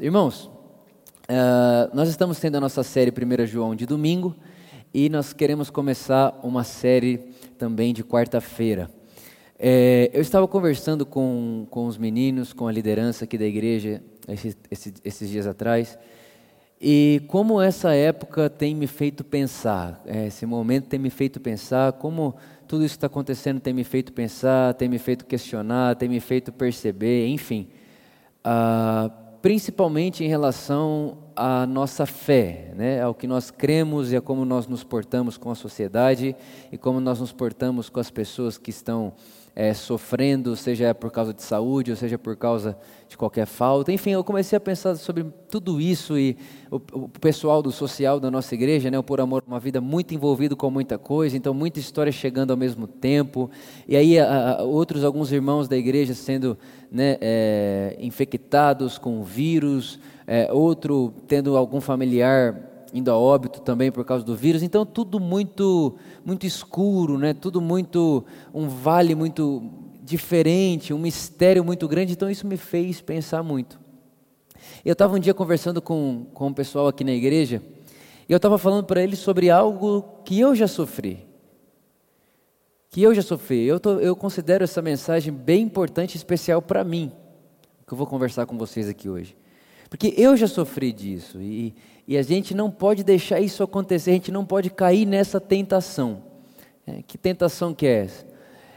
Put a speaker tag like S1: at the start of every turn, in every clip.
S1: Irmãos, uh, nós estamos tendo a nossa série 1 João de domingo e nós queremos começar uma série também de quarta-feira. É, eu estava conversando com, com os meninos, com a liderança aqui da igreja esses, esses, esses dias atrás e como essa época tem me feito pensar, é, esse momento tem me feito pensar, como tudo isso está acontecendo tem me feito pensar, tem me feito questionar, tem me feito perceber, enfim. Uh, principalmente em relação à nossa fé, né? ao que nós cremos e a como nós nos portamos com a sociedade e como nós nos portamos com as pessoas que estão é, sofrendo, seja por causa de saúde ou seja por causa de qualquer falta. Enfim, eu comecei a pensar sobre tudo isso e o, o pessoal do social da nossa igreja, né, o Por Amor, uma vida muito envolvido com muita coisa, então muita história chegando ao mesmo tempo. E aí a, a, outros, alguns irmãos da igreja sendo né, é, infectados com vírus, é, outro tendo algum familiar indo a óbito também por causa do vírus. Então tudo muito muito escuro, né? Tudo muito um vale muito diferente, um mistério muito grande. Então isso me fez pensar muito. Eu estava um dia conversando com, com o pessoal aqui na igreja e eu estava falando para eles sobre algo que eu já sofri. Que eu já sofri. Eu, tô, eu considero essa mensagem bem importante especial para mim, que eu vou conversar com vocês aqui hoje. Porque eu já sofri disso e, e a gente não pode deixar isso acontecer, a gente não pode cair nessa tentação. É, que tentação que é essa?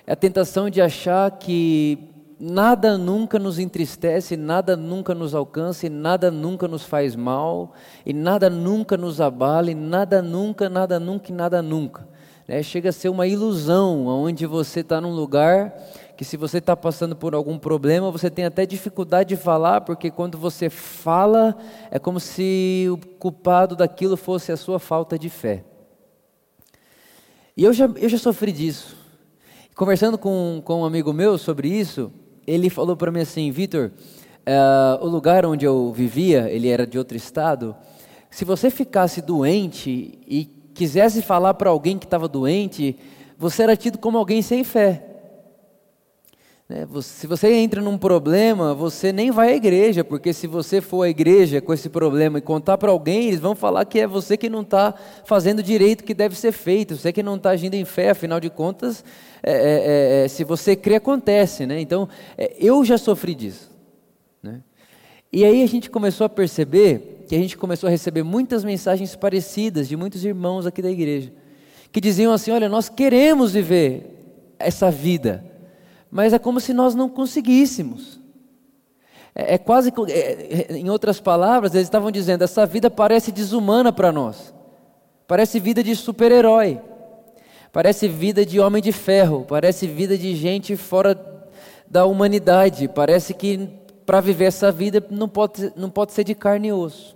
S1: É a tentação de achar que nada nunca nos entristece, nada nunca nos alcança, e nada nunca nos faz mal, e nada nunca nos abala, e nada nunca, nada nunca e nada nunca. É, chega a ser uma ilusão, onde você está num lugar que se você está passando por algum problema, você tem até dificuldade de falar, porque quando você fala, é como se o culpado daquilo fosse a sua falta de fé. E eu já, eu já sofri disso. Conversando com, com um amigo meu sobre isso, ele falou para mim assim: Vitor, uh, o lugar onde eu vivia, ele era de outro estado, se você ficasse doente e quisesse falar para alguém que estava doente, você era tido como alguém sem fé. Né? Se você entra num problema, você nem vai à igreja, porque se você for à igreja com esse problema e contar para alguém, eles vão falar que é você que não está fazendo direito que deve ser feito, você que não está agindo em fé, afinal de contas, é, é, é, é, se você crê, acontece. Né? Então, é, eu já sofri disso. Né? E aí a gente começou a perceber que a gente começou a receber muitas mensagens parecidas de muitos irmãos aqui da igreja, que diziam assim: olha, nós queremos viver essa vida mas é como se nós não conseguíssemos. É, é quase, é, é, em outras palavras, eles estavam dizendo: essa vida parece desumana para nós, parece vida de super-herói, parece vida de homem de ferro, parece vida de gente fora da humanidade, parece que para viver essa vida não pode, não pode ser de carne e osso.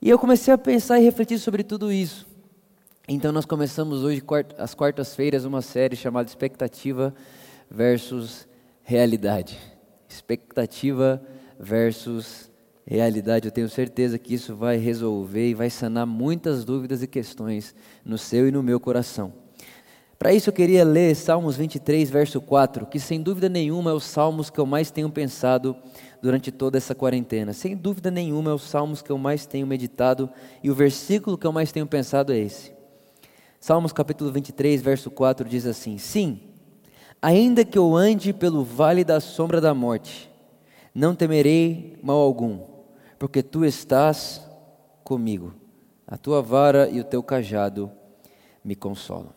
S1: E eu comecei a pensar e refletir sobre tudo isso. Então nós começamos hoje, às quartas-feiras, uma série chamada Expectativa versus realidade. Expectativa versus realidade. Eu tenho certeza que isso vai resolver e vai sanar muitas dúvidas e questões no seu e no meu coração. Para isso eu queria ler Salmos 23, verso 4, que sem dúvida nenhuma é os salmos que eu mais tenho pensado durante toda essa quarentena. Sem dúvida nenhuma é os salmos que eu mais tenho meditado e o versículo que eu mais tenho pensado é esse. Salmos capítulo 23, verso 4 diz assim: Sim, Ainda que eu ande pelo vale da sombra da morte, não temerei mal algum, porque tu estás comigo. A tua vara e o teu cajado me consolam.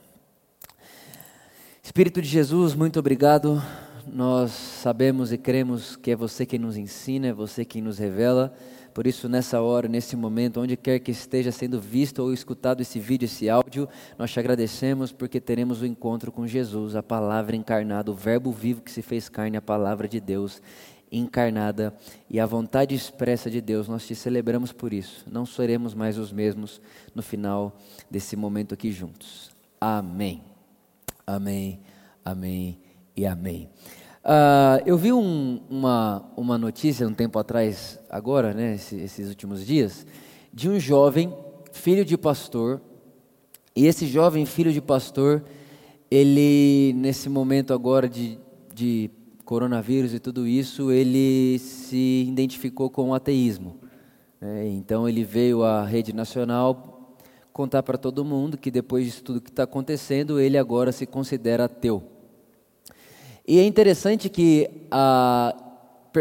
S1: Espírito de Jesus, muito obrigado. Nós sabemos e cremos que é você quem nos ensina, é você quem nos revela. Por isso, nessa hora, nesse momento, onde quer que esteja sendo visto ou escutado esse vídeo, esse áudio, nós te agradecemos porque teremos o encontro com Jesus, a palavra encarnada, o Verbo vivo que se fez carne, a palavra de Deus encarnada e a vontade expressa de Deus. Nós te celebramos por isso. Não seremos mais os mesmos no final desse momento aqui juntos. Amém. Amém. Amém e amém. Uh, eu vi um, uma, uma notícia um tempo atrás, agora, né, esses, esses últimos dias, de um jovem, filho de pastor, e esse jovem filho de pastor, ele, nesse momento agora de, de coronavírus e tudo isso, ele se identificou com o ateísmo. Né? Então ele veio à rede nacional contar para todo mundo que depois disso tudo que está acontecendo, ele agora se considera ateu. E é interessante que a,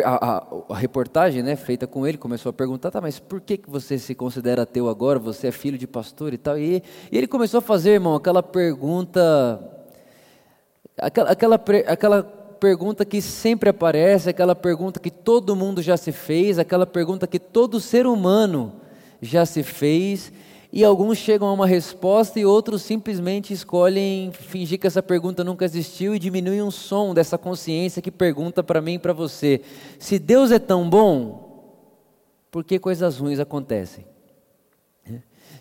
S1: a, a, reportagem né, feita com ele começou a perguntar, tá, mas por que, que você se considera ateu agora? Você é filho de pastor e tal. E, e ele começou a fazer, irmão, aquela pergunta, aquela, aquela, aquela pergunta que sempre aparece, aquela pergunta que todo mundo já se fez, aquela pergunta que todo ser humano já se fez, e alguns chegam a uma resposta e outros simplesmente escolhem fingir que essa pergunta nunca existiu e diminuem um som dessa consciência que pergunta para mim e para você: se Deus é tão bom, por que coisas ruins acontecem?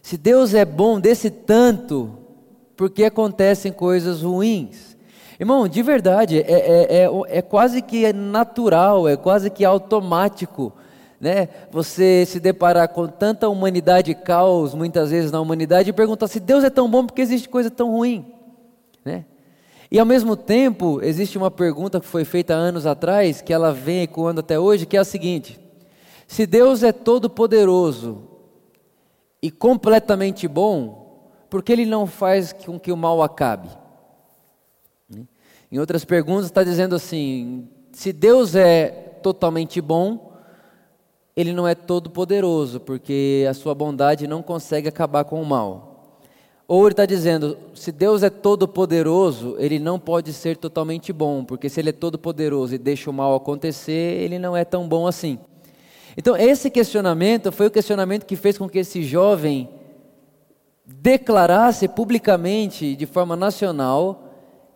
S1: Se Deus é bom desse tanto, por que acontecem coisas ruins? Irmão, de verdade, é, é, é, é quase que natural, é quase que automático. Né? Você se deparar com tanta humanidade e caos, muitas vezes na humanidade, e perguntar se Deus é tão bom, porque existe coisa tão ruim. Né? E ao mesmo tempo, existe uma pergunta que foi feita anos atrás, que ela vem ecoando até hoje, que é a seguinte: se Deus é todo poderoso e completamente bom, por que Ele não faz com que o mal acabe? Em outras perguntas, está dizendo assim: se Deus é totalmente bom, Ele não é todo poderoso, porque a sua bondade não consegue acabar com o mal. Ou ele está dizendo: se Deus é todo poderoso, Ele não pode ser totalmente bom, porque se Ele é todo poderoso e deixa o mal acontecer, Ele não é tão bom assim. Então, esse questionamento foi o questionamento que fez com que esse jovem declarasse publicamente, de forma nacional,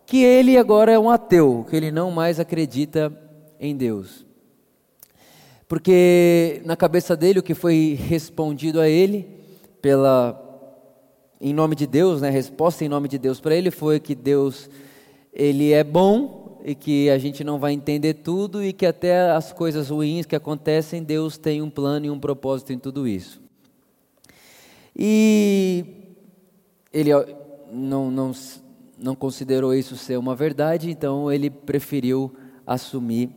S1: que ele agora é um ateu, que ele não mais acredita em Deus. Porque na cabeça dele o que foi respondido a ele pela em nome de Deus, né, resposta em nome de Deus para ele foi que Deus ele é bom e que a gente não vai entender tudo e que até as coisas ruins que acontecem, Deus tem um plano e um propósito em tudo isso. E ele não, não não considerou isso ser uma verdade, então ele preferiu assumir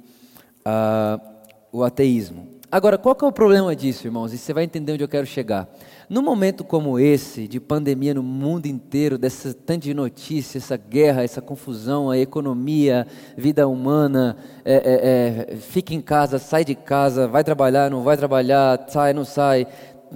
S1: uh, o ateísmo. Agora, qual que é o problema disso, irmãos? E você vai entender onde eu quero chegar. Num momento como esse, de pandemia no mundo inteiro, dessa tanto de notícias, essa guerra, essa confusão, a economia, vida humana, é, é, é, fica em casa, sai de casa, vai trabalhar, não vai trabalhar, sai, não sai.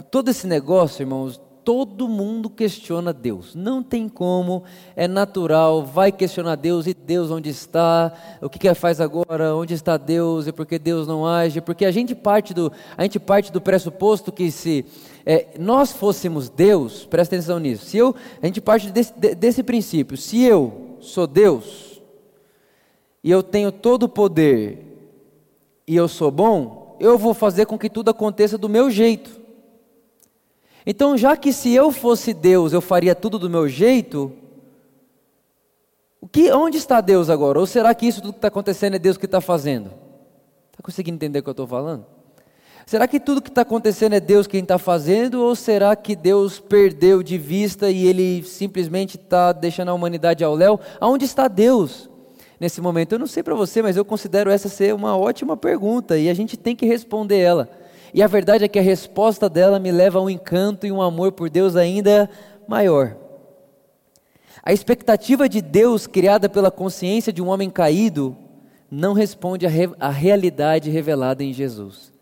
S1: Todo esse negócio, irmãos, todo mundo questiona Deus. Não tem como, é natural, vai questionar Deus e Deus onde está, o que, que faz agora, onde está Deus e por que Deus não age, porque a gente parte do, a gente parte do pressuposto que se é, nós fôssemos Deus, presta atenção nisso, se eu, a gente parte desse, desse princípio, se eu sou Deus e eu tenho todo o poder e eu sou bom, eu vou fazer com que tudo aconteça do meu jeito. Então, já que se eu fosse Deus, eu faria tudo do meu jeito, o que, onde está Deus agora? Ou será que isso tudo que está acontecendo é Deus que está fazendo? Está conseguindo entender o que eu estou falando? Será que tudo que está acontecendo é Deus quem está fazendo? Ou será que Deus perdeu de vista e Ele simplesmente está deixando a humanidade ao léu? Aonde está Deus nesse momento? Eu não sei para você, mas eu considero essa ser uma ótima pergunta e a gente tem que responder ela. E a verdade é que a resposta dela me leva a um encanto e um amor por Deus ainda maior. A expectativa de Deus criada pela consciência de um homem caído não responde à, re realidade revelada em Jesus.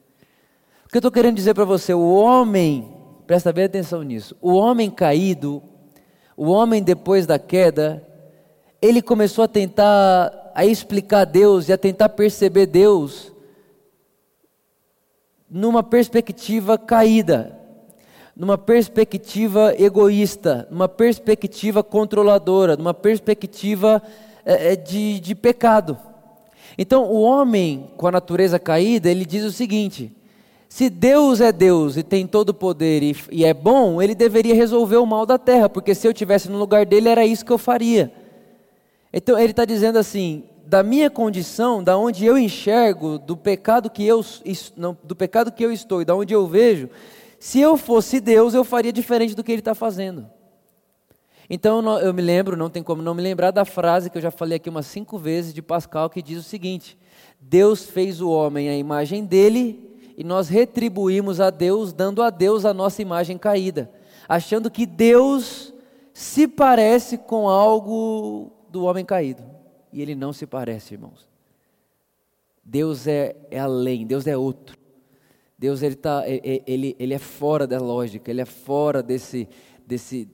S1: O que eu estou querendo dizer para você? O homem, presta bem atenção nisso, o homem caído, o homem depois da queda, ele começou a tentar a explicar Deus e a tentar perceber Deus numa perspectiva caída, numa perspectiva egoísta, numa perspectiva controladora, numa perspectiva é, de, de pecado. Então, o homem com a natureza caída, ele diz o seguinte: se Deus é Deus e tem todo o poder e, e é bom, ele deveria resolver o mal da terra, porque se eu tivesse no lugar dele, era isso que eu faria. Então, ele está dizendo assim: da minha condição, da onde eu enxergo, do pecado que eu não, do pecado que eu estou e da onde eu vejo, se eu fosse Deus, eu faria diferente do que Ele está fazendo. Então eu me lembro, não tem como não me lembrar da frase que eu já falei aqui umas cinco vezes de Pascal, que diz o seguinte: Deus fez o homem à imagem dele e nós retribuímos a Deus, dando a Deus a nossa imagem caída, achando que Deus se parece com algo do homem caído. E ele não se parece, irmãos. Deus é, é além, Deus é outro. Deus ele, tá, ele, ele é fora da lógica, ele é fora desse, desse,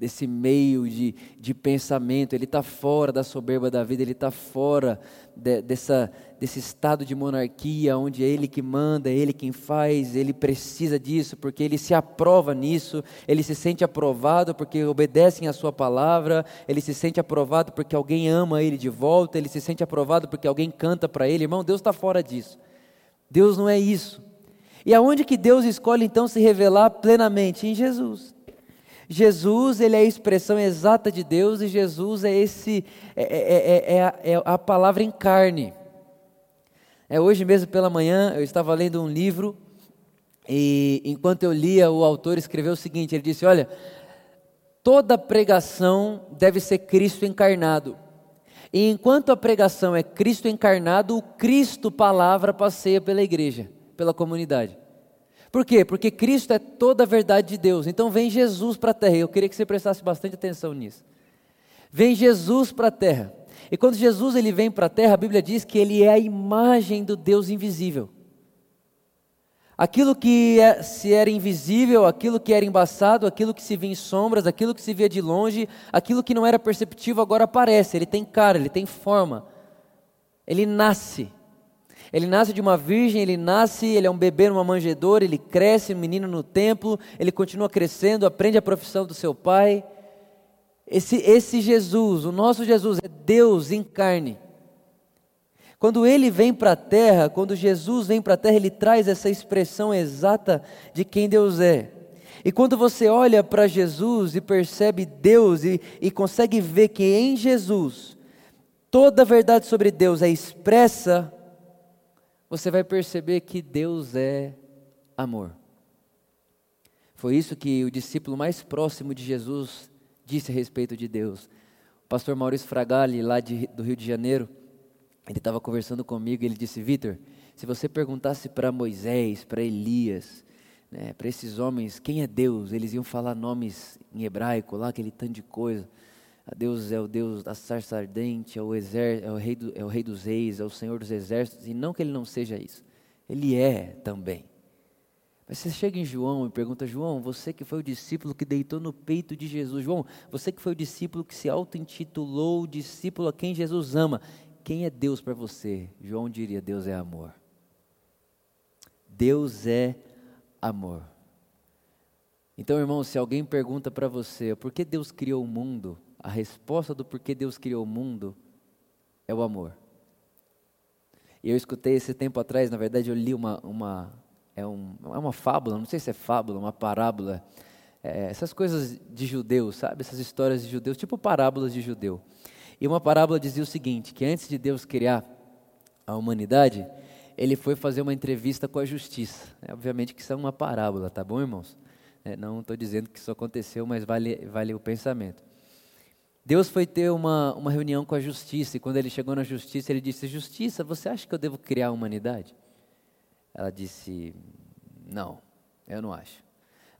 S1: desse meio de, de pensamento, ele está fora da soberba da vida, ele está fora de, dessa, desse estado de monarquia, onde é ele que manda, é ele quem faz, ele precisa disso, porque ele se aprova nisso, ele se sente aprovado porque obedecem a sua palavra, ele se sente aprovado porque alguém ama ele de volta, ele se sente aprovado porque alguém canta para ele, irmão, Deus está fora disso, Deus não é isso. E aonde que Deus escolhe então se revelar plenamente? Em Jesus. Jesus ele é a expressão exata de Deus e Jesus é esse é, é, é, é, a palavra em carne. É hoje mesmo pela manhã eu estava lendo um livro e enquanto eu lia o autor escreveu o seguinte, ele disse, olha, toda pregação deve ser Cristo encarnado. E enquanto a pregação é Cristo encarnado, o Cristo palavra passeia pela igreja, pela comunidade. Por quê? Porque Cristo é toda a verdade de Deus. Então vem Jesus para a terra. Eu queria que você prestasse bastante atenção nisso. Vem Jesus para a terra. E quando Jesus ele vem para a terra, a Bíblia diz que ele é a imagem do Deus invisível. Aquilo que é, se era invisível, aquilo que era embaçado, aquilo que se via em sombras, aquilo que se via de longe, aquilo que não era perceptível agora aparece. Ele tem cara, ele tem forma. Ele nasce. Ele nasce de uma virgem, ele nasce, ele é um bebê numa manjedoura, ele cresce, um menino no templo, ele continua crescendo, aprende a profissão do seu pai. Esse, esse Jesus, o nosso Jesus, é Deus em carne. Quando ele vem para a terra, quando Jesus vem para a terra, ele traz essa expressão exata de quem Deus é. E quando você olha para Jesus e percebe Deus e, e consegue ver que em Jesus toda a verdade sobre Deus é expressa, você vai perceber que Deus é amor. Foi isso que o discípulo mais próximo de Jesus disse a respeito de Deus. O pastor Maurício Fragali, lá de, do Rio de Janeiro, ele estava conversando comigo e ele disse: Vitor, se você perguntasse para Moisés, para Elias, né, para esses homens, quem é Deus? Eles iam falar nomes em hebraico, lá aquele tanto de coisa. Deus é o Deus da sarça ardente, é o, exer, é, o rei do, é o rei dos reis, é o Senhor dos exércitos, e não que ele não seja isso, ele é também. Mas você chega em João e pergunta, João, você que foi o discípulo que deitou no peito de Jesus, João, você que foi o discípulo que se auto-intitulou discípulo a quem Jesus ama, quem é Deus para você? João diria, Deus é amor. Deus é amor. Então, irmão, se alguém pergunta para você, por que Deus criou o mundo? A resposta do porquê Deus criou o mundo é o amor. E eu escutei esse tempo atrás, na verdade eu li uma, uma, é, um, é uma fábula, não sei se é fábula, uma parábola, é, essas coisas de judeu, sabe? Essas histórias de judeus, tipo parábolas de judeu. E uma parábola dizia o seguinte, que antes de Deus criar a humanidade, ele foi fazer uma entrevista com a justiça. É, obviamente que isso é uma parábola, tá bom, irmãos? É, não estou dizendo que isso aconteceu, mas vale, vale o pensamento. Deus foi ter uma, uma reunião com a justiça, e quando ele chegou na justiça, ele disse: Justiça, você acha que eu devo criar a humanidade? Ela disse: Não, eu não acho.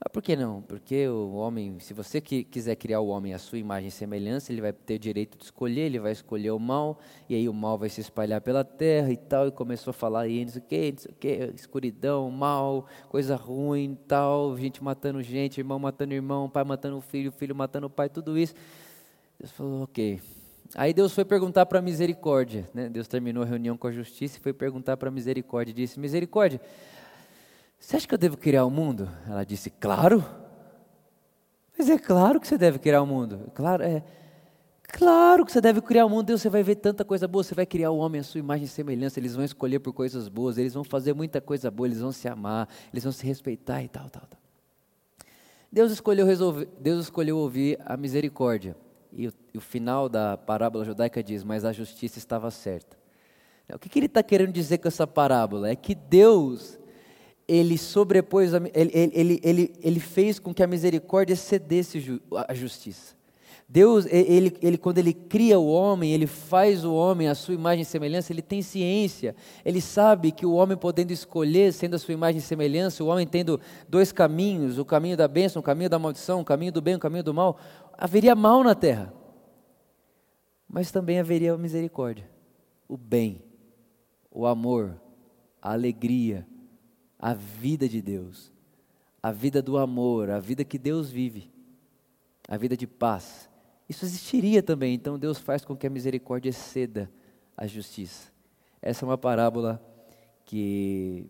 S1: Ah, por que não? Porque o homem, se você que quiser criar o homem à sua imagem e semelhança, ele vai ter o direito de escolher, ele vai escolher o mal, e aí o mal vai se espalhar pela terra e tal, e começou a falar aí, não sei o que, não sei o que, escuridão, mal, coisa ruim, tal, gente matando gente, irmão matando irmão, pai matando filho, filho matando pai, tudo isso. Deus falou, ok. Aí Deus foi perguntar para a misericórdia. Né? Deus terminou a reunião com a justiça e foi perguntar para a misericórdia. Disse: Misericórdia, você acha que eu devo criar o mundo? Ela disse: Claro. Mas é claro que você deve criar o mundo. Claro, é. Claro que você deve criar o mundo. Deus, você vai ver tanta coisa boa. Você vai criar o homem à sua imagem e semelhança. Eles vão escolher por coisas boas. Eles vão fazer muita coisa boa. Eles vão se amar. Eles vão se respeitar e tal, tal, tal. Deus escolheu resolver. Deus escolheu ouvir a misericórdia. E o, e o final da parábola judaica diz: Mas a justiça estava certa. O que, que ele está querendo dizer com essa parábola? É que Deus, ele sobrepôs, ele, ele, ele, ele fez com que a misericórdia cedesse a justiça. Deus, ele, ele, quando Ele cria o homem, Ele faz o homem a sua imagem e semelhança, Ele tem ciência, Ele sabe que o homem podendo escolher, sendo a sua imagem e semelhança, o homem tendo dois caminhos, o caminho da bênção, o caminho da maldição, o caminho do bem, o caminho do mal, haveria mal na terra, mas também haveria a misericórdia, o bem, o amor, a alegria, a vida de Deus, a vida do amor, a vida que Deus vive, a vida de paz isso existiria também. Então Deus faz com que a misericórdia exceda a justiça. Essa é uma parábola que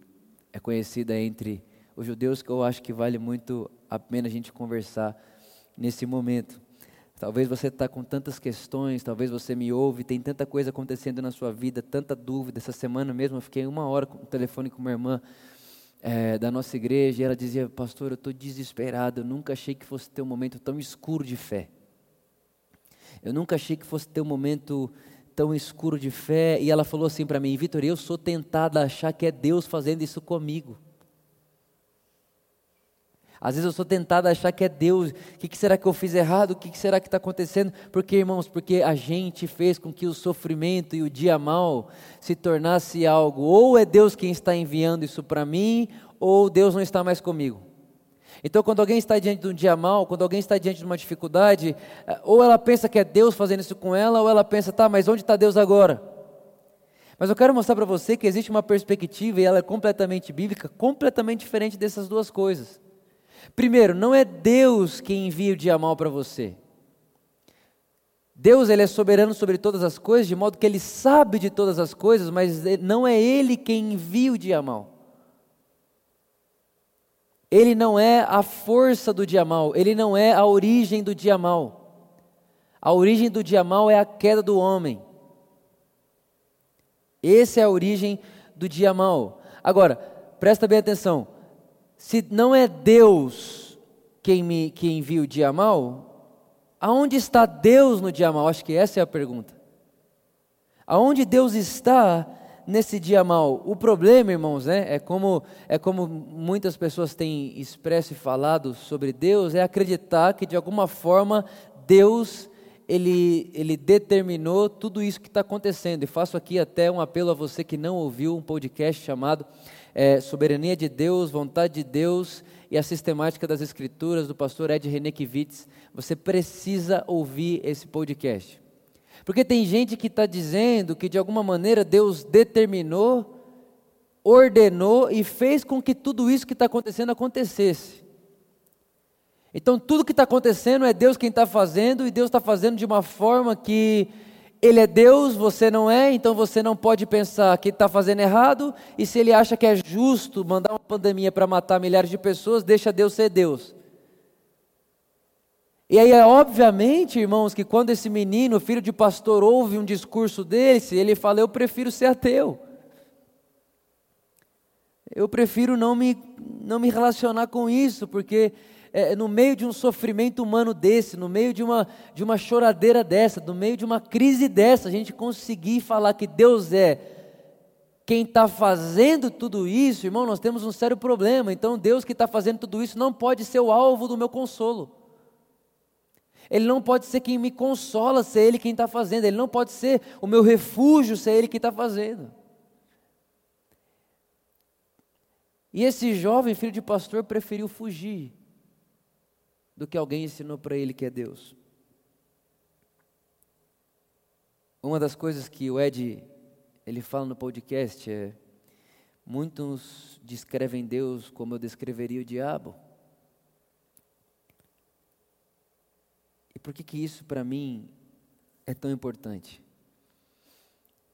S1: é conhecida entre os judeus que eu acho que vale muito a pena a gente conversar nesse momento. Talvez você está com tantas questões, talvez você me ouve, tem tanta coisa acontecendo na sua vida, tanta dúvida. Essa semana mesmo eu fiquei uma hora no telefone com uma irmã é, da nossa igreja e ela dizia, pastor, eu estou desesperado, eu nunca achei que fosse ter um momento tão escuro de fé. Eu nunca achei que fosse ter um momento tão escuro de fé. E ela falou assim para mim: Vitor, eu sou tentada a achar que é Deus fazendo isso comigo. Às vezes eu sou tentada a achar que é Deus. O que, que será que eu fiz errado? O que, que será que está acontecendo? Porque, irmãos, porque a gente fez com que o sofrimento e o dia mal se tornasse algo. Ou é Deus quem está enviando isso para mim, ou Deus não está mais comigo. Então, quando alguém está diante de um dia mal, quando alguém está diante de uma dificuldade, eh, ou ela pensa que é Deus fazendo isso com ela, ou ela pensa, tá, mas onde está Deus agora? Mas eu quero mostrar para você que existe uma perspectiva, e ela é completamente bíblica, completamente diferente dessas duas coisas. Primeiro, não é Deus quem envia o dia mal para você. Deus ele é soberano sobre todas as coisas, de modo que ele sabe de todas as coisas, mas não é ele quem envia o dia mal. Ele não é a força do dia mal, ele não é a origem do dia mal. A origem do dia mal é a queda do homem. Essa é a origem do dia mal. Agora, presta bem atenção. Se não é Deus quem me quem envia o dia mal, aonde está Deus no dia mal? Acho que essa é a pergunta. Aonde Deus está nesse dia mal. O problema, irmãos, né, é como é como muitas pessoas têm expresso e falado sobre Deus, é acreditar que de alguma forma Deus ele, ele determinou tudo isso que está acontecendo. E faço aqui até um apelo a você que não ouviu um podcast chamado é, Soberania de Deus, Vontade de Deus e a Sistemática das Escrituras, do pastor Ed Renekiewicz. Você precisa ouvir esse podcast. Porque tem gente que está dizendo que de alguma maneira Deus determinou, ordenou e fez com que tudo isso que está acontecendo acontecesse. Então tudo que está acontecendo é Deus quem está fazendo e Deus está fazendo de uma forma que Ele é Deus, você não é, então você não pode pensar que está fazendo errado e se Ele acha que é justo mandar uma pandemia para matar milhares de pessoas, deixa Deus ser Deus. E aí, obviamente, irmãos, que quando esse menino, filho de pastor, ouve um discurso desse, ele fala: Eu prefiro ser ateu. Eu prefiro não me, não me relacionar com isso, porque é, no meio de um sofrimento humano desse, no meio de uma, de uma choradeira dessa, no meio de uma crise dessa, a gente conseguir falar que Deus é quem está fazendo tudo isso, irmão, nós temos um sério problema. Então, Deus que está fazendo tudo isso não pode ser o alvo do meu consolo. Ele não pode ser quem me consola, ser Ele quem está fazendo. Ele não pode ser o meu refúgio, ser Ele quem está fazendo. E esse jovem filho de pastor preferiu fugir do que alguém ensinou para ele que é Deus. Uma das coisas que o Ed ele fala no podcast é muitos descrevem Deus como eu descreveria o diabo. Por que, que isso para mim é tão importante?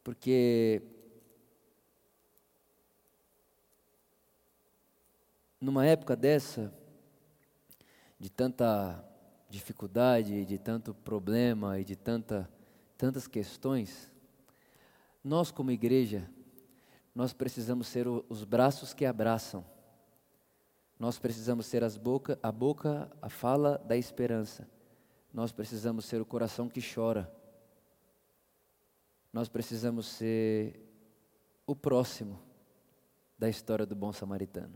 S1: Porque numa época dessa, de tanta dificuldade, de tanto problema e de tanta, tantas questões, nós como igreja, nós precisamos ser o, os braços que abraçam. Nós precisamos ser as boca, a boca, a fala da esperança. Nós precisamos ser o coração que chora. Nós precisamos ser o próximo da história do bom samaritano.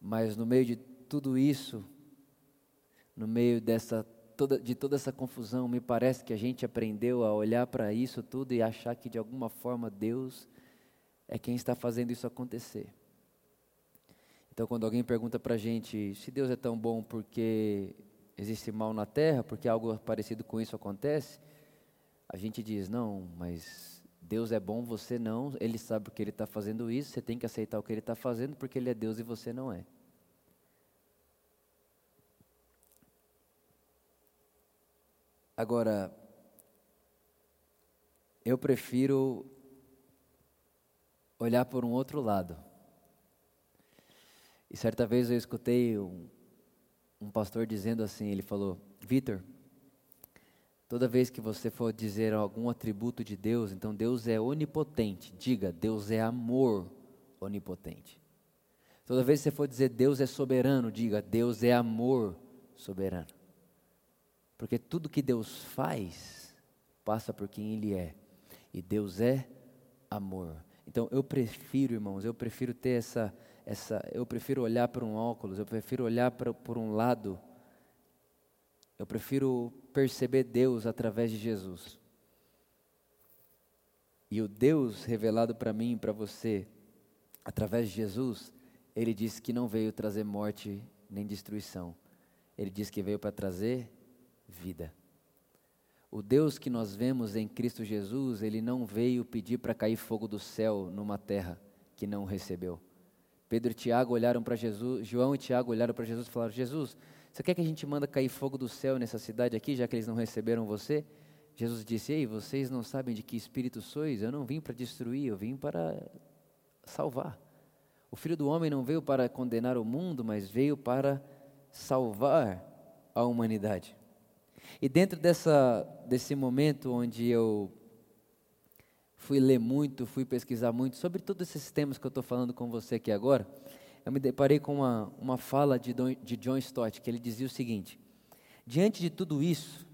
S1: Mas no meio de tudo isso, no meio dessa toda, de toda essa confusão, me parece que a gente aprendeu a olhar para isso tudo e achar que de alguma forma Deus é quem está fazendo isso acontecer. Então, quando alguém pergunta para a gente se Deus é tão bom porque existe mal na terra, porque algo parecido com isso acontece, a gente diz: não, mas Deus é bom, você não, Ele sabe porque Ele está fazendo isso, você tem que aceitar o que Ele está fazendo, porque Ele é Deus e você não é. Agora, eu prefiro olhar por um outro lado. E certa vez eu escutei um, um pastor dizendo assim: ele falou, Vitor, toda vez que você for dizer algum atributo de Deus, então Deus é onipotente, diga, Deus é amor onipotente. Toda vez que você for dizer Deus é soberano, diga, Deus é amor soberano. Porque tudo que Deus faz passa por quem Ele é. E Deus é amor. Então eu prefiro, irmãos, eu prefiro ter essa, essa eu prefiro olhar para um óculos, eu prefiro olhar para, por um lado, eu prefiro perceber Deus através de Jesus. E o Deus revelado para mim e para você, através de Jesus, ele disse que não veio trazer morte nem destruição. Ele disse que veio para trazer vida. O Deus que nós vemos em Cristo Jesus, ele não veio pedir para cair fogo do céu numa terra que não recebeu. Pedro e Tiago olharam para Jesus, João e Tiago olharam para Jesus e falaram: Jesus, você quer que a gente manda cair fogo do céu nessa cidade aqui, já que eles não receberam você? Jesus disse: Ei, vocês não sabem de que espírito sois? Eu não vim para destruir, eu vim para salvar. O filho do homem não veio para condenar o mundo, mas veio para salvar a humanidade. E dentro dessa, desse momento onde eu fui ler muito, fui pesquisar muito sobre todos esses temas que eu estou falando com você aqui agora, eu me deparei com uma, uma fala de, Don, de John Stott, que ele dizia o seguinte: Diante de tudo isso,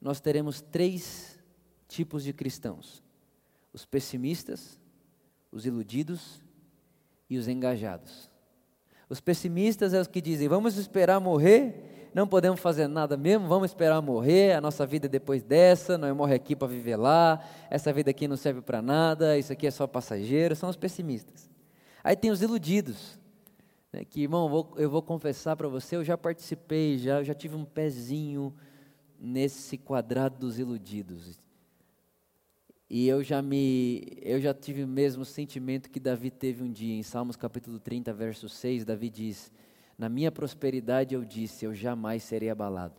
S1: nós teremos três tipos de cristãos: os pessimistas, os iludidos e os engajados. Os pessimistas é os que dizem: vamos esperar morrer não podemos fazer nada mesmo, vamos esperar morrer, a nossa vida é depois dessa, nós morre aqui para viver lá, essa vida aqui não serve para nada, isso aqui é só passageiro, são os pessimistas. Aí tem os iludidos, né, que irmão, eu vou, eu vou confessar para você, eu já participei, já, já tive um pezinho nesse quadrado dos iludidos. E eu já me, eu já tive o mesmo sentimento que Davi teve um dia, em Salmos capítulo 30, verso 6, Davi diz: na minha prosperidade eu disse: eu jamais serei abalado.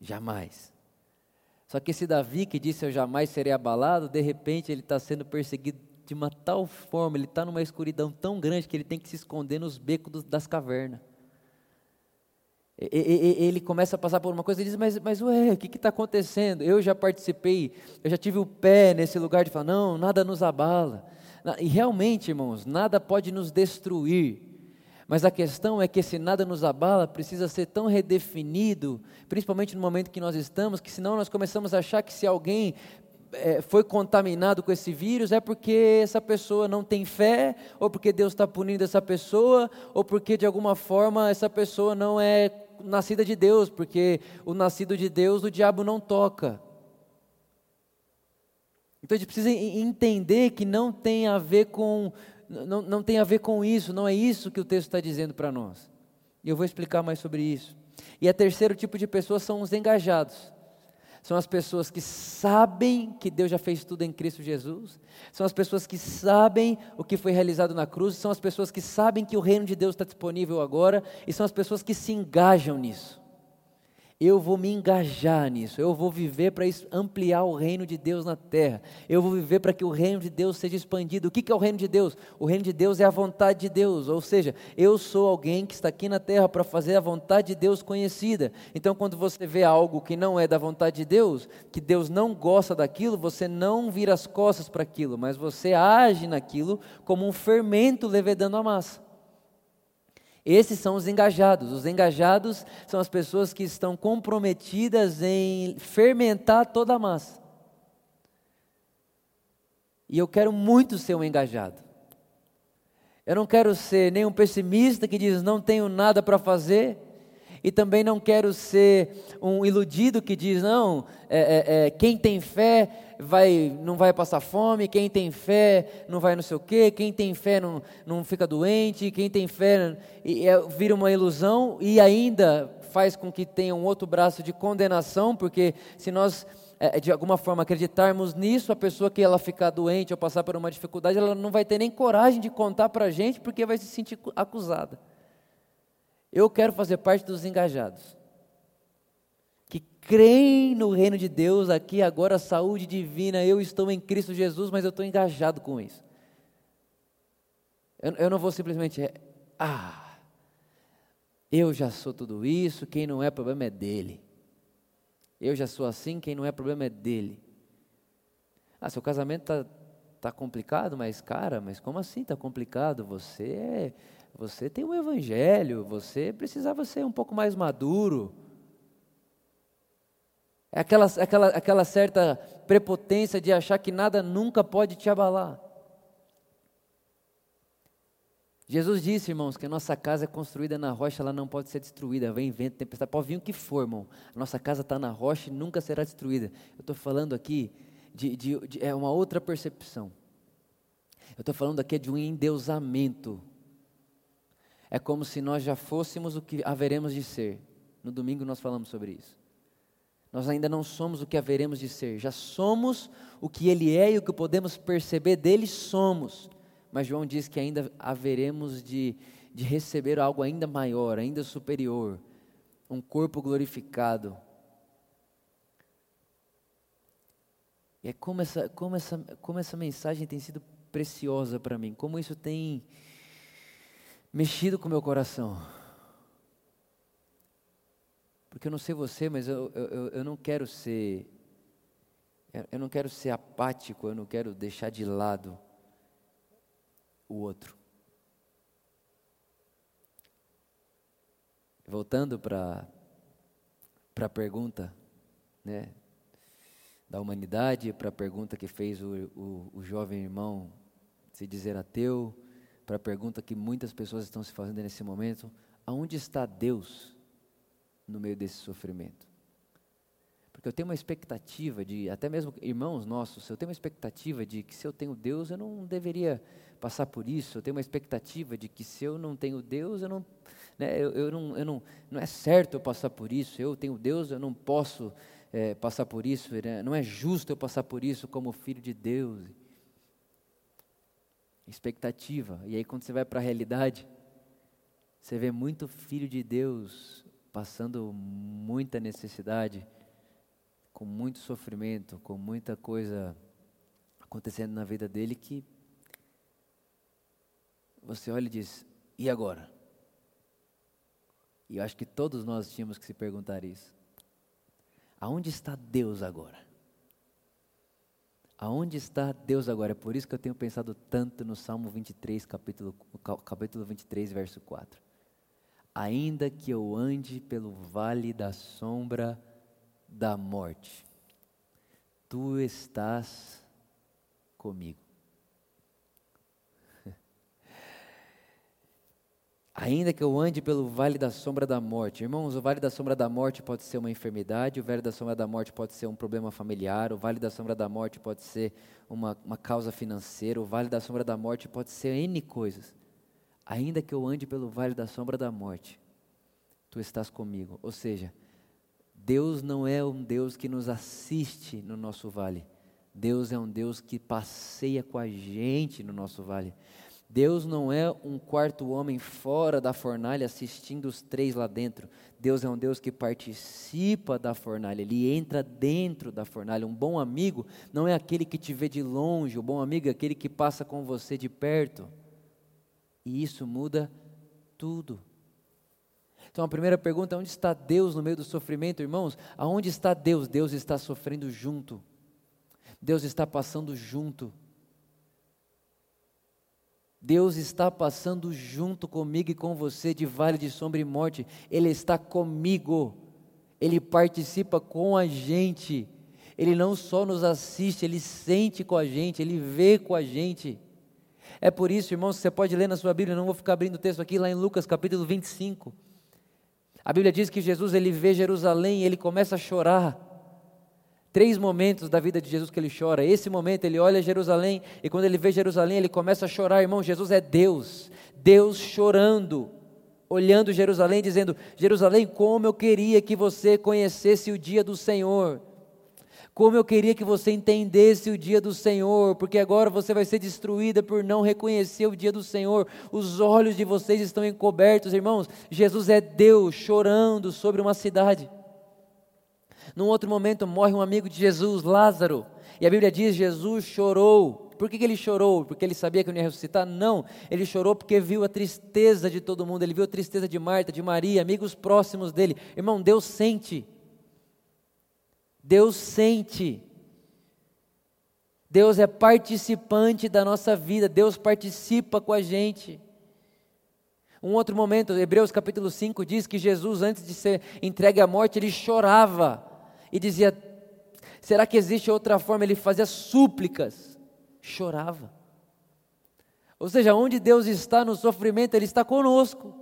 S1: Jamais. Só que esse Davi que disse eu jamais serei abalado, de repente ele está sendo perseguido de uma tal forma, ele está numa escuridão tão grande que ele tem que se esconder nos becos das cavernas. Ele começa a passar por uma coisa e diz: Mas, mas ué, o que está acontecendo? Eu já participei, eu já tive o pé nesse lugar de falar: Não, nada nos abala. E realmente, irmãos, nada pode nos destruir, mas a questão é que esse nada nos abala precisa ser tão redefinido, principalmente no momento que nós estamos, que senão nós começamos a achar que se alguém é, foi contaminado com esse vírus é porque essa pessoa não tem fé, ou porque Deus está punindo essa pessoa, ou porque de alguma forma essa pessoa não é nascida de Deus, porque o nascido de Deus o diabo não toca. Então a gente precisa entender que não tem a ver com não, não tem a ver com isso, não é isso que o texto está dizendo para nós. E eu vou explicar mais sobre isso. E a terceiro tipo de pessoas são os engajados. São as pessoas que sabem que Deus já fez tudo em Cristo Jesus. São as pessoas que sabem o que foi realizado na cruz. São as pessoas que sabem que o reino de Deus está disponível agora. E são as pessoas que se engajam nisso eu vou me engajar nisso, eu vou viver para ampliar o reino de Deus na terra, eu vou viver para que o reino de Deus seja expandido. O que é o reino de Deus? O reino de Deus é a vontade de Deus, ou seja, eu sou alguém que está aqui na terra para fazer a vontade de Deus conhecida. Então, quando você vê algo que não é da vontade de Deus, que Deus não gosta daquilo, você não vira as costas para aquilo, mas você age naquilo como um fermento levedando a massa. Esses são os engajados. Os engajados são as pessoas que estão comprometidas em fermentar toda a massa. E eu quero muito ser um engajado. Eu não quero ser nem um pessimista que diz não tenho nada para fazer, E também não quero ser um iludido que diz, não, é, é, é, quem tem fé vai, não vai passar fome, quem tem fé não vai não sei o quê, quem tem fé não, não fica doente, quem tem fé e, é, vira uma ilusão e ainda faz com que tenha um outro braço de condenação, porque se nós é, de alguma forma acreditarmos nisso, a pessoa que ela ficar doente ou passar por uma dificuldade, ela não vai ter nem coragem de contar para a gente, porque vai se sentir acusada. Eu quero fazer parte dos engajados. Creem no reino de Deus, aqui agora, saúde divina, eu estou em Cristo Jesus, mas eu estou engajado com isso. Eu, eu não vou simplesmente, ah, eu já sou tudo isso, quem não é, problema é dele. Eu já sou assim, quem não é, problema é dele. Ah, seu casamento está tá complicado, mas cara, mas como assim está complicado? Você é você tem um evangelho, você precisava ser um pouco mais maduro. É aquela, aquela, aquela certa prepotência de achar que nada nunca pode te abalar. Jesus disse, irmãos, que a nossa casa é construída na rocha, ela não pode ser destruída. Vem vento, tempestade, pode vir o que for, irmão. A nossa casa está na rocha e nunca será destruída. Eu estou falando aqui de, de, de, é uma outra percepção. Eu estou falando aqui de um endeusamento é como se nós já fôssemos o que haveremos de ser. No domingo nós falamos sobre isso. Nós ainda não somos o que haveremos de ser, já somos o que Ele é e o que podemos perceber dele somos. Mas João diz que ainda haveremos de, de receber algo ainda maior, ainda superior, um corpo glorificado. E é como essa, como essa, como essa mensagem tem sido preciosa para mim, como isso tem mexido com o meu coração. Porque eu não sei você, mas eu, eu, eu não quero ser. Eu não quero ser apático, eu não quero deixar de lado o outro. Voltando para a pergunta né, da humanidade, para a pergunta que fez o, o, o jovem irmão se dizer ateu, para a pergunta que muitas pessoas estão se fazendo nesse momento: aonde está Deus no meio desse sofrimento? Porque eu tenho uma expectativa de, até mesmo irmãos nossos, eu tenho uma expectativa de que se eu tenho Deus, eu não deveria passar por isso. Eu tenho uma expectativa de que se eu não tenho Deus, eu não, né, eu, eu não, eu não, não é certo eu passar por isso. Eu tenho Deus, eu não posso é, passar por isso. Né? Não é justo eu passar por isso como filho de Deus expectativa. E aí, quando você vai para a realidade, você vê muito filho de Deus passando muita necessidade, com muito sofrimento, com muita coisa acontecendo na vida dele que você olha e diz: e agora? E eu acho que todos nós tínhamos que se perguntar isso. Aonde está Deus agora? Aonde está Deus agora? É por isso que eu tenho pensado tanto no Salmo 23, capítulo, capítulo 23, verso 4. Ainda que eu ande pelo vale da sombra da morte, tu estás comigo. Ainda que eu ande pelo vale da sombra da morte. Irmãos, o vale da sombra da morte pode ser uma enfermidade, o vale da sombra da morte pode ser um problema familiar, o vale da sombra da morte pode ser uma, uma causa financeira, o vale da sombra da morte pode ser N coisas. Ainda que eu ande pelo vale da sombra da morte, tu estás comigo. Ou seja, Deus não é um Deus que nos assiste no nosso vale. Deus é um Deus que passeia com a gente no nosso vale. Deus não é um quarto homem fora da fornalha assistindo os três lá dentro. Deus é um Deus que participa da fornalha, ele entra dentro da fornalha. Um bom amigo não é aquele que te vê de longe, o bom amigo é aquele que passa com você de perto. E isso muda tudo. Então a primeira pergunta é: onde está Deus no meio do sofrimento, irmãos? Aonde está Deus? Deus está sofrendo junto. Deus está passando junto. Deus está passando junto comigo e com você de vale de sombra e morte. Ele está comigo. Ele participa com a gente. Ele não só nos assiste, ele sente com a gente, ele vê com a gente. É por isso, irmãos, você pode ler na sua Bíblia, não vou ficar abrindo o texto aqui, lá em Lucas capítulo 25. A Bíblia diz que Jesus ele vê Jerusalém e ele começa a chorar. Três momentos da vida de Jesus que ele chora. Esse momento ele olha Jerusalém e quando ele vê Jerusalém ele começa a chorar. Irmão, Jesus é Deus. Deus chorando, olhando Jerusalém, dizendo: Jerusalém, como eu queria que você conhecesse o dia do Senhor. Como eu queria que você entendesse o dia do Senhor, porque agora você vai ser destruída por não reconhecer o dia do Senhor. Os olhos de vocês estão encobertos, irmãos. Jesus é Deus chorando sobre uma cidade. Num outro momento morre um amigo de Jesus, Lázaro, e a Bíblia diz: Jesus chorou. Por que, que ele chorou? Porque ele sabia que não ia ressuscitar? Não, ele chorou porque viu a tristeza de todo mundo, ele viu a tristeza de Marta, de Maria, amigos próximos dele. Irmão, Deus sente. Deus sente. Deus é participante da nossa vida, Deus participa com a gente. Um outro momento, Hebreus capítulo 5 diz que Jesus, antes de ser entregue à morte, ele chorava e dizia: Será que existe outra forma? Ele fazia súplicas, chorava. Ou seja, onde Deus está no sofrimento, Ele está conosco,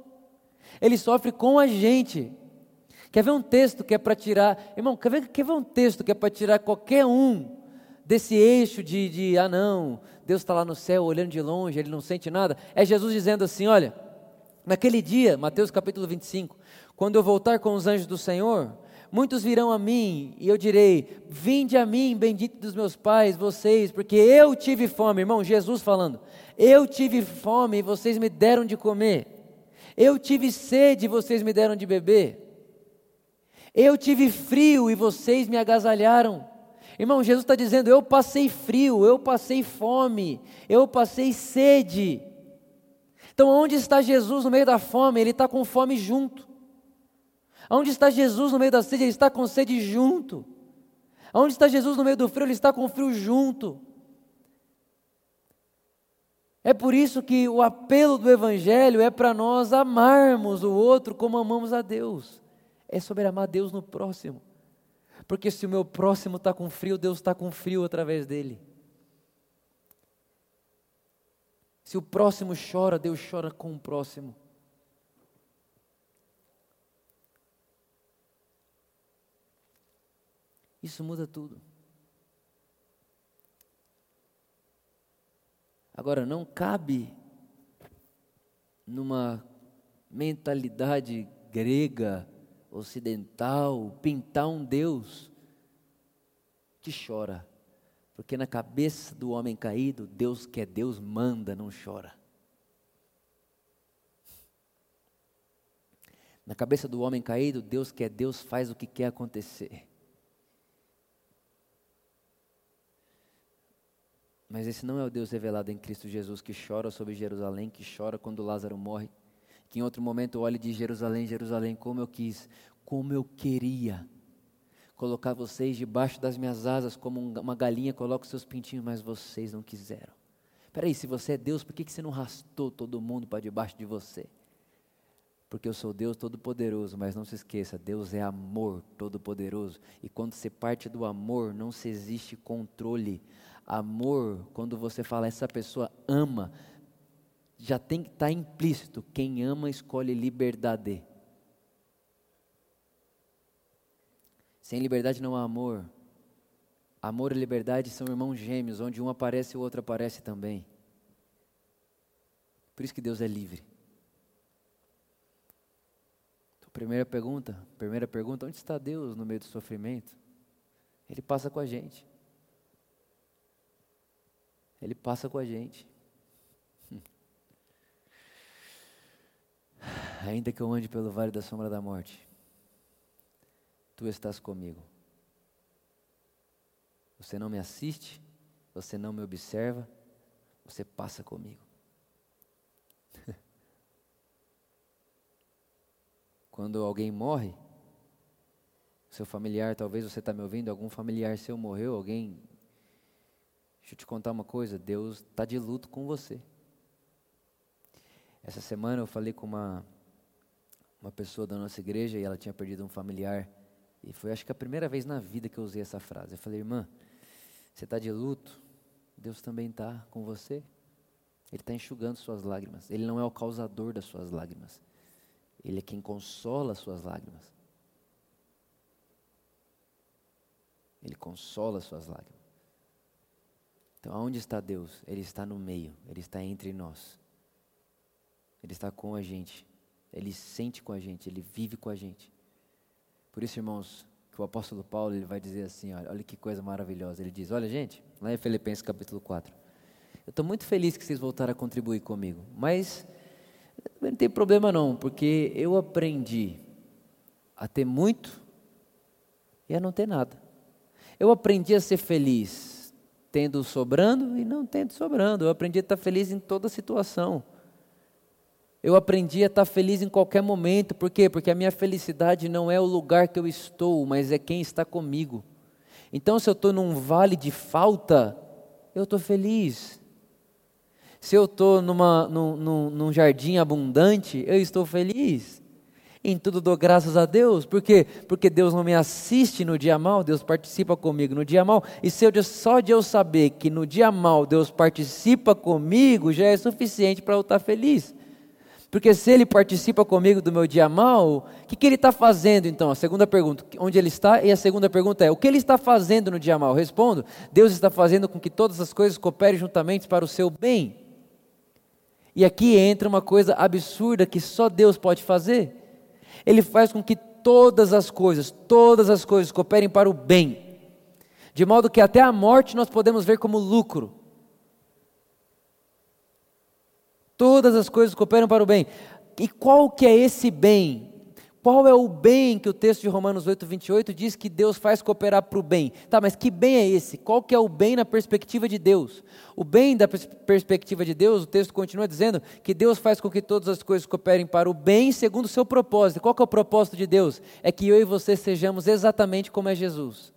S1: Ele sofre com a gente. Quer ver um texto que é para tirar, irmão, quer ver, quer ver um texto que é para tirar qualquer um desse eixo de, de ah não, Deus está lá no céu olhando de longe, ele não sente nada? É Jesus dizendo assim: olha, naquele dia, Mateus capítulo 25, quando eu voltar com os anjos do Senhor, muitos virão a mim e eu direi: Vinde a mim, bendito dos meus pais, vocês, porque eu tive fome, irmão, Jesus falando, eu tive fome e vocês me deram de comer, eu tive sede e vocês me deram de beber. Eu tive frio e vocês me agasalharam. Irmão, Jesus está dizendo: eu passei frio, eu passei fome, eu passei sede. Então, onde está Jesus no meio da fome? Ele está com fome junto. Onde está Jesus no meio da sede? Ele está com sede junto. Onde está Jesus no meio do frio? Ele está com frio junto. É por isso que o apelo do Evangelho é para nós amarmos o outro como amamos a Deus é sobre amar Deus no próximo. Porque se o meu próximo está com frio, Deus está com frio através dele. Se o próximo chora, Deus chora com o próximo. Isso muda tudo. Agora, não cabe numa mentalidade grega ocidental, pintar um Deus que chora. Porque na cabeça do homem caído, Deus que é Deus manda, não chora. Na cabeça do homem caído, Deus que é Deus faz o que quer acontecer. Mas esse não é o Deus revelado em Cristo Jesus que chora sobre Jerusalém, que chora quando Lázaro morre, que em outro momento olhe de Jerusalém, Jerusalém, como eu quis, como eu queria colocar vocês debaixo das minhas asas, como uma galinha coloca seus pintinhos, mas vocês não quiseram. Peraí, se você é Deus, por que você não rastou todo mundo para debaixo de você? Porque eu sou Deus Todo-Poderoso, mas não se esqueça, Deus é amor Todo-Poderoso. E quando você parte do amor, não se existe controle. Amor, quando você fala, essa pessoa ama, já tem que estar tá implícito: quem ama escolhe liberdade. Sem liberdade não há amor. Amor e liberdade são irmãos gêmeos, onde um aparece e o outro aparece também. Por isso que Deus é livre. Então, primeira pergunta, primeira pergunta, onde está Deus no meio do sofrimento? Ele passa com a gente. Ele passa com a gente. Ainda que eu ande pelo vale da sombra da morte, tu estás comigo. Você não me assiste, você não me observa, você passa comigo. Quando alguém morre, seu familiar, talvez você está me ouvindo, algum familiar seu morreu, alguém. Deixa eu te contar uma coisa: Deus está de luto com você. Essa semana eu falei com uma, uma pessoa da nossa igreja e ela tinha perdido um familiar. E foi acho que a primeira vez na vida que eu usei essa frase. Eu falei, irmã, você está de luto, Deus também está com você. Ele está enxugando suas lágrimas. Ele não é o causador das suas lágrimas. Ele é quem consola as suas lágrimas. Ele consola as suas lágrimas. Então, aonde está Deus? Ele está no meio, Ele está entre nós. Ele está com a gente, Ele sente com a gente, Ele vive com a gente. Por isso, irmãos, que o apóstolo Paulo ele vai dizer assim: olha, olha que coisa maravilhosa. Ele diz: Olha, gente, lá em Filipenses capítulo 4, eu estou muito feliz que vocês voltaram a contribuir comigo, mas não tem problema não, porque eu aprendi a ter muito e a não ter nada. Eu aprendi a ser feliz tendo sobrando e não tendo sobrando. Eu aprendi a estar feliz em toda situação. Eu aprendi a estar feliz em qualquer momento. Por quê? Porque a minha felicidade não é o lugar que eu estou, mas é quem está comigo. Então, se eu estou num vale de falta, eu estou feliz. Se eu estou num, num, num jardim abundante, eu estou feliz. Em tudo dou graças a Deus. Por quê? Porque Deus não me assiste no dia mal, Deus participa comigo no dia mal. E se eu, só de eu saber que no dia mal Deus participa comigo, já é suficiente para eu estar feliz. Porque se ele participa comigo do meu dia mal, o que, que ele está fazendo então? A segunda pergunta, onde ele está? E a segunda pergunta é, o que ele está fazendo no dia mal? respondo, Deus está fazendo com que todas as coisas cooperem juntamente para o seu bem. E aqui entra uma coisa absurda que só Deus pode fazer. Ele faz com que todas as coisas, todas as coisas cooperem para o bem, de modo que até a morte nós podemos ver como lucro. Todas as coisas cooperam para o bem. E qual que é esse bem? Qual é o bem que o texto de Romanos 8, 28 diz que Deus faz cooperar para o bem? Tá, mas que bem é esse? Qual que é o bem na perspectiva de Deus? O bem da pers perspectiva de Deus, o texto continua dizendo que Deus faz com que todas as coisas cooperem para o bem segundo o seu propósito. Qual que é o propósito de Deus? É que eu e você sejamos exatamente como é Jesus.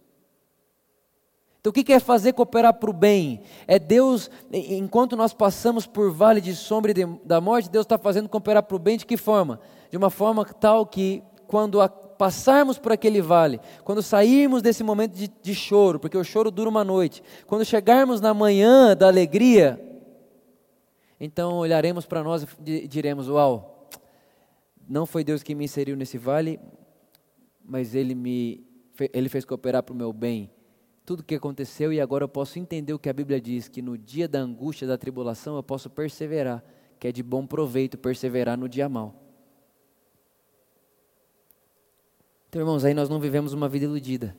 S1: Então, o que é fazer cooperar para o bem? É Deus, enquanto nós passamos por vale de sombra e de, da morte, Deus está fazendo cooperar para o bem de que forma? de uma forma tal que, quando a, passarmos por aquele vale, quando sairmos desse momento de, de choro, porque o choro dura uma noite, quando chegarmos na manhã da alegria, então olharemos para nós e diremos: Uau, não foi Deus que me inseriu nesse vale, mas Ele me ele fez cooperar para o meu bem. Tudo o que aconteceu e agora eu posso entender o que a Bíblia diz: que no dia da angústia, da tribulação, eu posso perseverar, que é de bom proveito perseverar no dia mau. Então, irmãos, aí nós não vivemos uma vida iludida.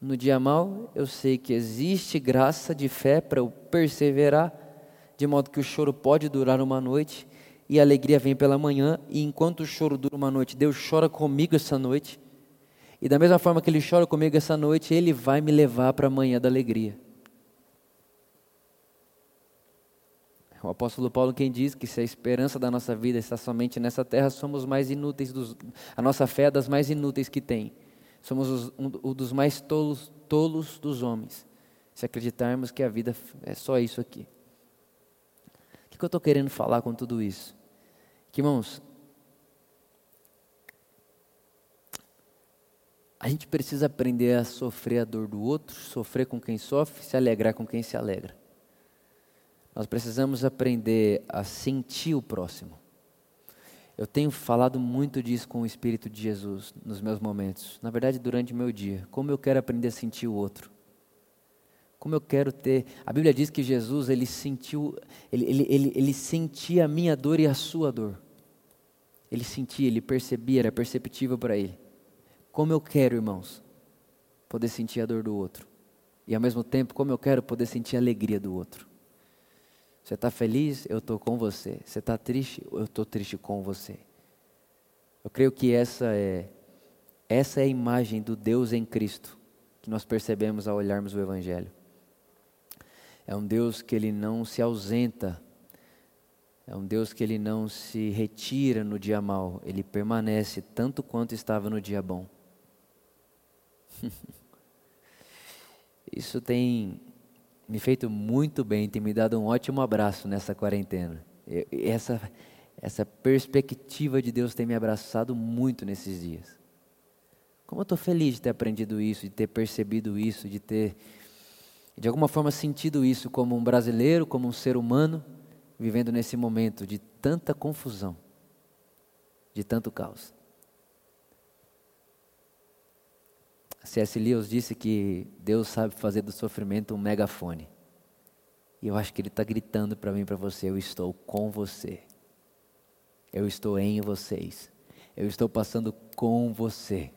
S1: No dia mal, eu sei que existe graça de fé para eu perseverar, de modo que o choro pode durar uma noite e a alegria vem pela manhã, e enquanto o choro dura uma noite, Deus chora comigo essa noite. E da mesma forma que Ele chora comigo essa noite, Ele vai me levar para a manhã da alegria. O apóstolo Paulo quem diz que se a esperança da nossa vida está somente nessa terra, somos mais inúteis, dos, a nossa fé é das mais inúteis que tem. Somos os, um, dos mais tolos, tolos dos homens, se acreditarmos que a vida é só isso aqui. O que eu estou querendo falar com tudo isso? Que, irmãos, a gente precisa aprender a sofrer a dor do outro, sofrer com quem sofre, se alegrar com quem se alegra. Nós precisamos aprender a sentir o próximo. Eu tenho falado muito disso com o Espírito de Jesus nos meus momentos, na verdade, durante o meu dia. Como eu quero aprender a sentir o outro. Como eu quero ter. A Bíblia diz que Jesus, ele sentiu, ele, ele, ele, ele sentia a minha dor e a sua dor. Ele sentia, ele percebia, era perceptível para ele. Como eu quero, irmãos, poder sentir a dor do outro. E ao mesmo tempo, como eu quero poder sentir a alegria do outro. Você está feliz? Eu estou com você. Você está triste? Eu estou triste com você. Eu creio que essa é essa é a imagem do Deus em Cristo que nós percebemos ao olharmos o Evangelho. É um Deus que ele não se ausenta, é um Deus que ele não se retira no dia mau, ele permanece tanto quanto estava no dia bom. Isso tem me feito muito bem, tem me dado um ótimo abraço nessa quarentena. Essa, essa perspectiva de Deus tem me abraçado muito nesses dias. Como eu estou feliz de ter aprendido isso, de ter percebido isso, de ter, de alguma forma, sentido isso como um brasileiro, como um ser humano, vivendo nesse momento de tanta confusão. de tanto caos. C.S. Lewis disse que Deus sabe fazer do sofrimento um megafone. E eu acho que Ele está gritando para mim e para você: Eu estou com você. Eu estou em vocês. Eu estou passando com você.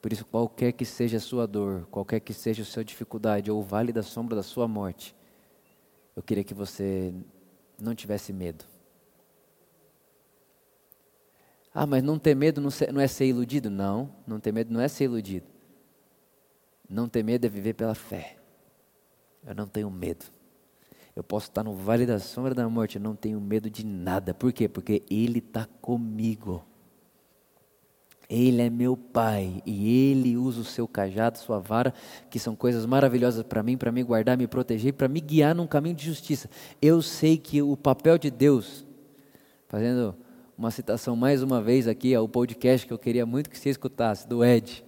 S1: Por isso, qualquer que seja a sua dor, qualquer que seja a sua dificuldade, ou o vale da sombra da sua morte, eu queria que você não tivesse medo. Ah, mas não ter medo não é ser iludido? Não, não ter medo não é ser iludido. Não ter medo é viver pela fé. Eu não tenho medo. Eu posso estar no vale da sombra da morte, eu não tenho medo de nada. Por quê? Porque Ele está comigo. Ele é meu Pai e Ele usa o seu cajado, sua vara, que são coisas maravilhosas para mim, para me guardar, me proteger, para me guiar num caminho de justiça. Eu sei que o papel de Deus, fazendo uma citação mais uma vez aqui ao podcast que eu queria muito que você escutasse, do Ed.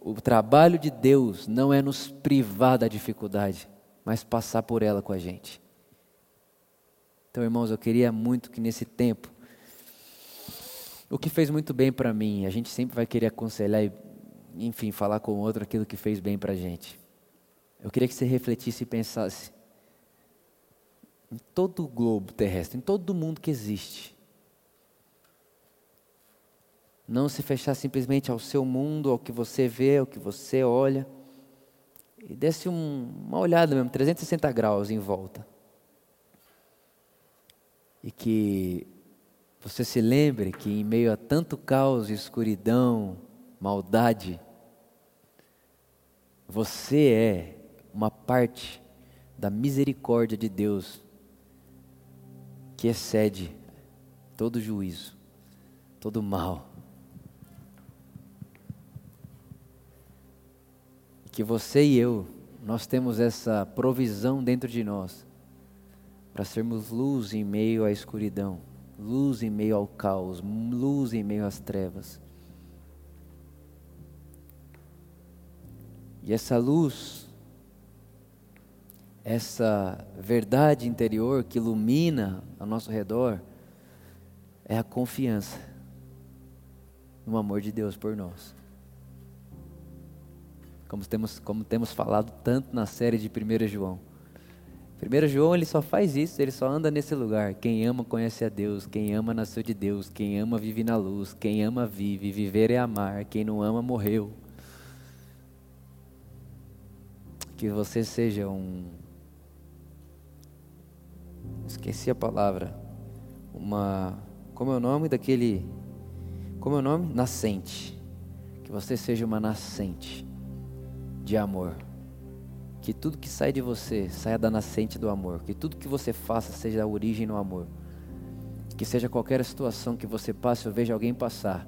S1: O trabalho de Deus não é nos privar da dificuldade, mas passar por ela com a gente. Então, irmãos, eu queria muito que nesse tempo, o que fez muito bem para mim, a gente sempre vai querer aconselhar e, enfim, falar com o outro aquilo que fez bem para a gente. Eu queria que você refletisse e pensasse em todo o globo terrestre, em todo o mundo que existe não se fechar simplesmente ao seu mundo, ao que você vê, ao que você olha. E desse um, uma olhada mesmo, 360 graus em volta. E que você se lembre que em meio a tanto caos, escuridão, maldade, você é uma parte da misericórdia de Deus que excede todo juízo, todo mal. Que você e eu, nós temos essa provisão dentro de nós para sermos luz em meio à escuridão, luz em meio ao caos, luz em meio às trevas. E essa luz, essa verdade interior que ilumina ao nosso redor, é a confiança no amor de Deus por nós como temos, como temos falado tanto na série de 1 João. 1 João ele só faz isso, ele só anda nesse lugar. Quem ama conhece a Deus, quem ama nasceu de Deus, quem ama vive na luz, quem ama vive, viver é amar, quem não ama morreu. Que você seja um. Esqueci a palavra. Uma. Como é o nome daquele. Como é o nome? Nascente. Que você seja uma nascente de amor. Que tudo que sai de você saia da nascente do amor. Que tudo que você faça seja a origem no amor. Que seja qualquer situação que você passe ou veja alguém passar.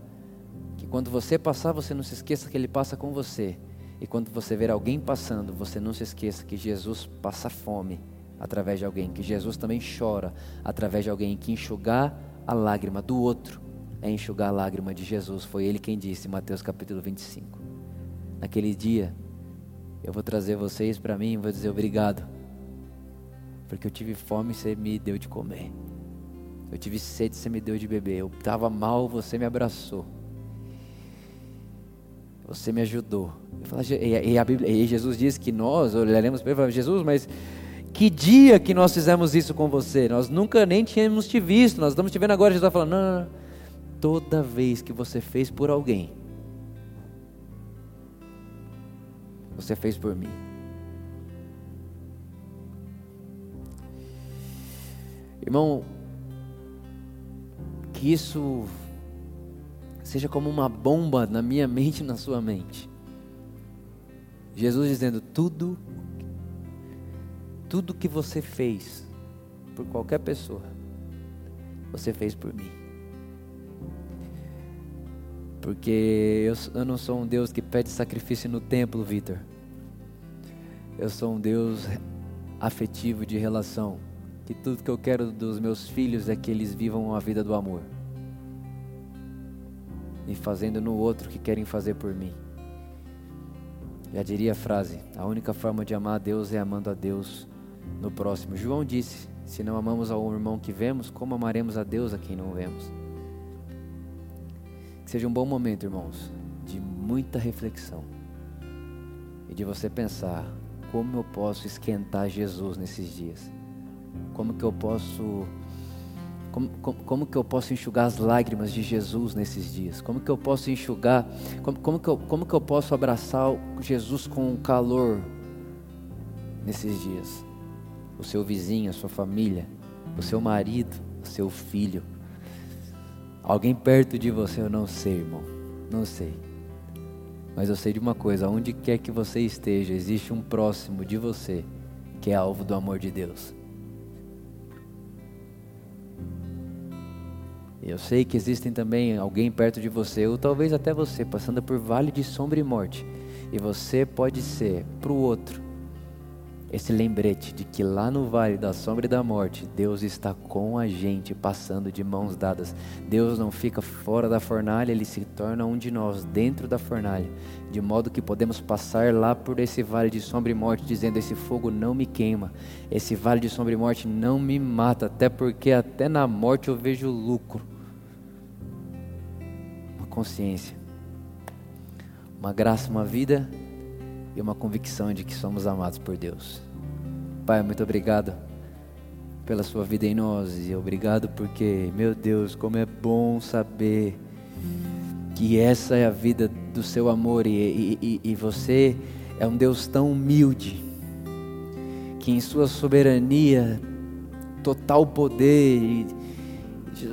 S1: Que quando você passar, você não se esqueça que ele passa com você. E quando você ver alguém passando, você não se esqueça que Jesus passa fome através de alguém. Que Jesus também chora através de alguém. Que enxugar a lágrima do outro é enxugar a lágrima de Jesus. Foi ele quem disse, Mateus capítulo 25. Naquele dia, eu vou trazer vocês para mim e vou dizer obrigado. Porque eu tive fome e você me deu de comer. Eu tive sede e você me deu de beber. Eu estava mal, você me abraçou. Você me ajudou. E, a Bíblia, e Jesus diz que nós olharemos para ele e falaremos, Jesus, mas que dia que nós fizemos isso com você? Nós nunca nem tínhamos te visto, nós estamos te vendo agora. Jesus está falando, não, não, não. Toda vez que você fez por alguém, você fez por mim. Irmão, que isso seja como uma bomba na minha mente e na sua mente. Jesus dizendo: tudo, tudo que você fez por qualquer pessoa, você fez por mim. Porque eu, eu não sou um Deus que pede sacrifício no templo, Vitor. Eu sou um Deus afetivo de relação. Que tudo que eu quero dos meus filhos é que eles vivam a vida do amor. E fazendo no outro que querem fazer por mim. Já diria a frase: a única forma de amar a Deus é amando a Deus no próximo. João disse: se não amamos ao irmão que vemos, como amaremos a Deus a quem não vemos? Seja um bom momento, irmãos, de muita reflexão e de você pensar como eu posso esquentar Jesus nesses dias, como que eu posso como, como, como, que eu posso enxugar as lágrimas de Jesus nesses dias? Como que eu posso enxugar? Como, como, que, eu, como que eu posso abraçar Jesus com calor nesses dias? O seu vizinho, a sua família, o seu marido, o seu filho. Alguém perto de você, eu não sei, irmão. Não sei. Mas eu sei de uma coisa: onde quer que você esteja, existe um próximo de você que é alvo do amor de Deus. Eu sei que existem também alguém perto de você, ou talvez até você, passando por vale de sombra e morte. E você pode ser para o outro esse lembrete de que lá no vale da sombra e da morte, Deus está com a gente, passando de mãos dadas. Deus não fica fora da fornalha, ele se torna um de nós, dentro da fornalha, de modo que podemos passar lá por esse vale de sombra e morte, dizendo: Esse fogo não me queima, esse vale de sombra e morte não me mata, até porque até na morte eu vejo lucro. Uma consciência, uma graça, uma vida e uma convicção de que somos amados por Deus. Pai, muito obrigado pela sua vida em nós e obrigado porque, meu Deus, como é bom saber que essa é a vida do seu amor e, e, e você é um Deus tão humilde que em sua soberania, total poder e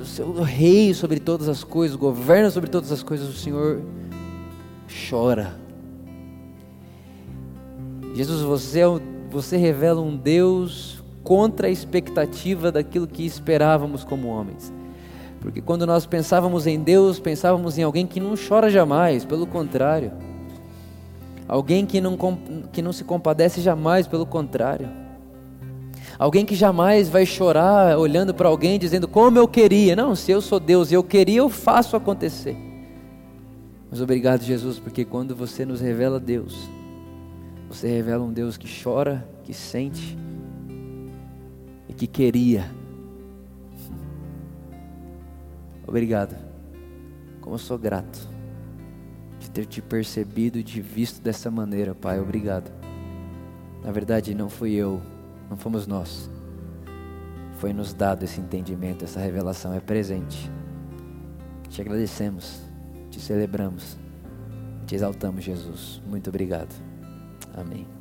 S1: o seu rei sobre todas as coisas, governa sobre todas as coisas, o Senhor chora Jesus, você, é você revela um Deus contra a expectativa daquilo que esperávamos como homens. Porque quando nós pensávamos em Deus, pensávamos em alguém que não chora jamais, pelo contrário. Alguém que não, que não se compadece jamais, pelo contrário. Alguém que jamais vai chorar olhando para alguém dizendo como eu queria. Não, se eu sou Deus e eu queria, eu faço acontecer. Mas obrigado, Jesus, porque quando você nos revela Deus, você revela um Deus que chora, que sente e que queria. Obrigado. Como eu sou grato de ter te percebido e te visto dessa maneira, Pai. Obrigado. Na verdade, não fui eu, não fomos nós. Foi nos dado esse entendimento, essa revelação é presente. Te agradecemos, te celebramos, te exaltamos, Jesus. Muito obrigado. Amém.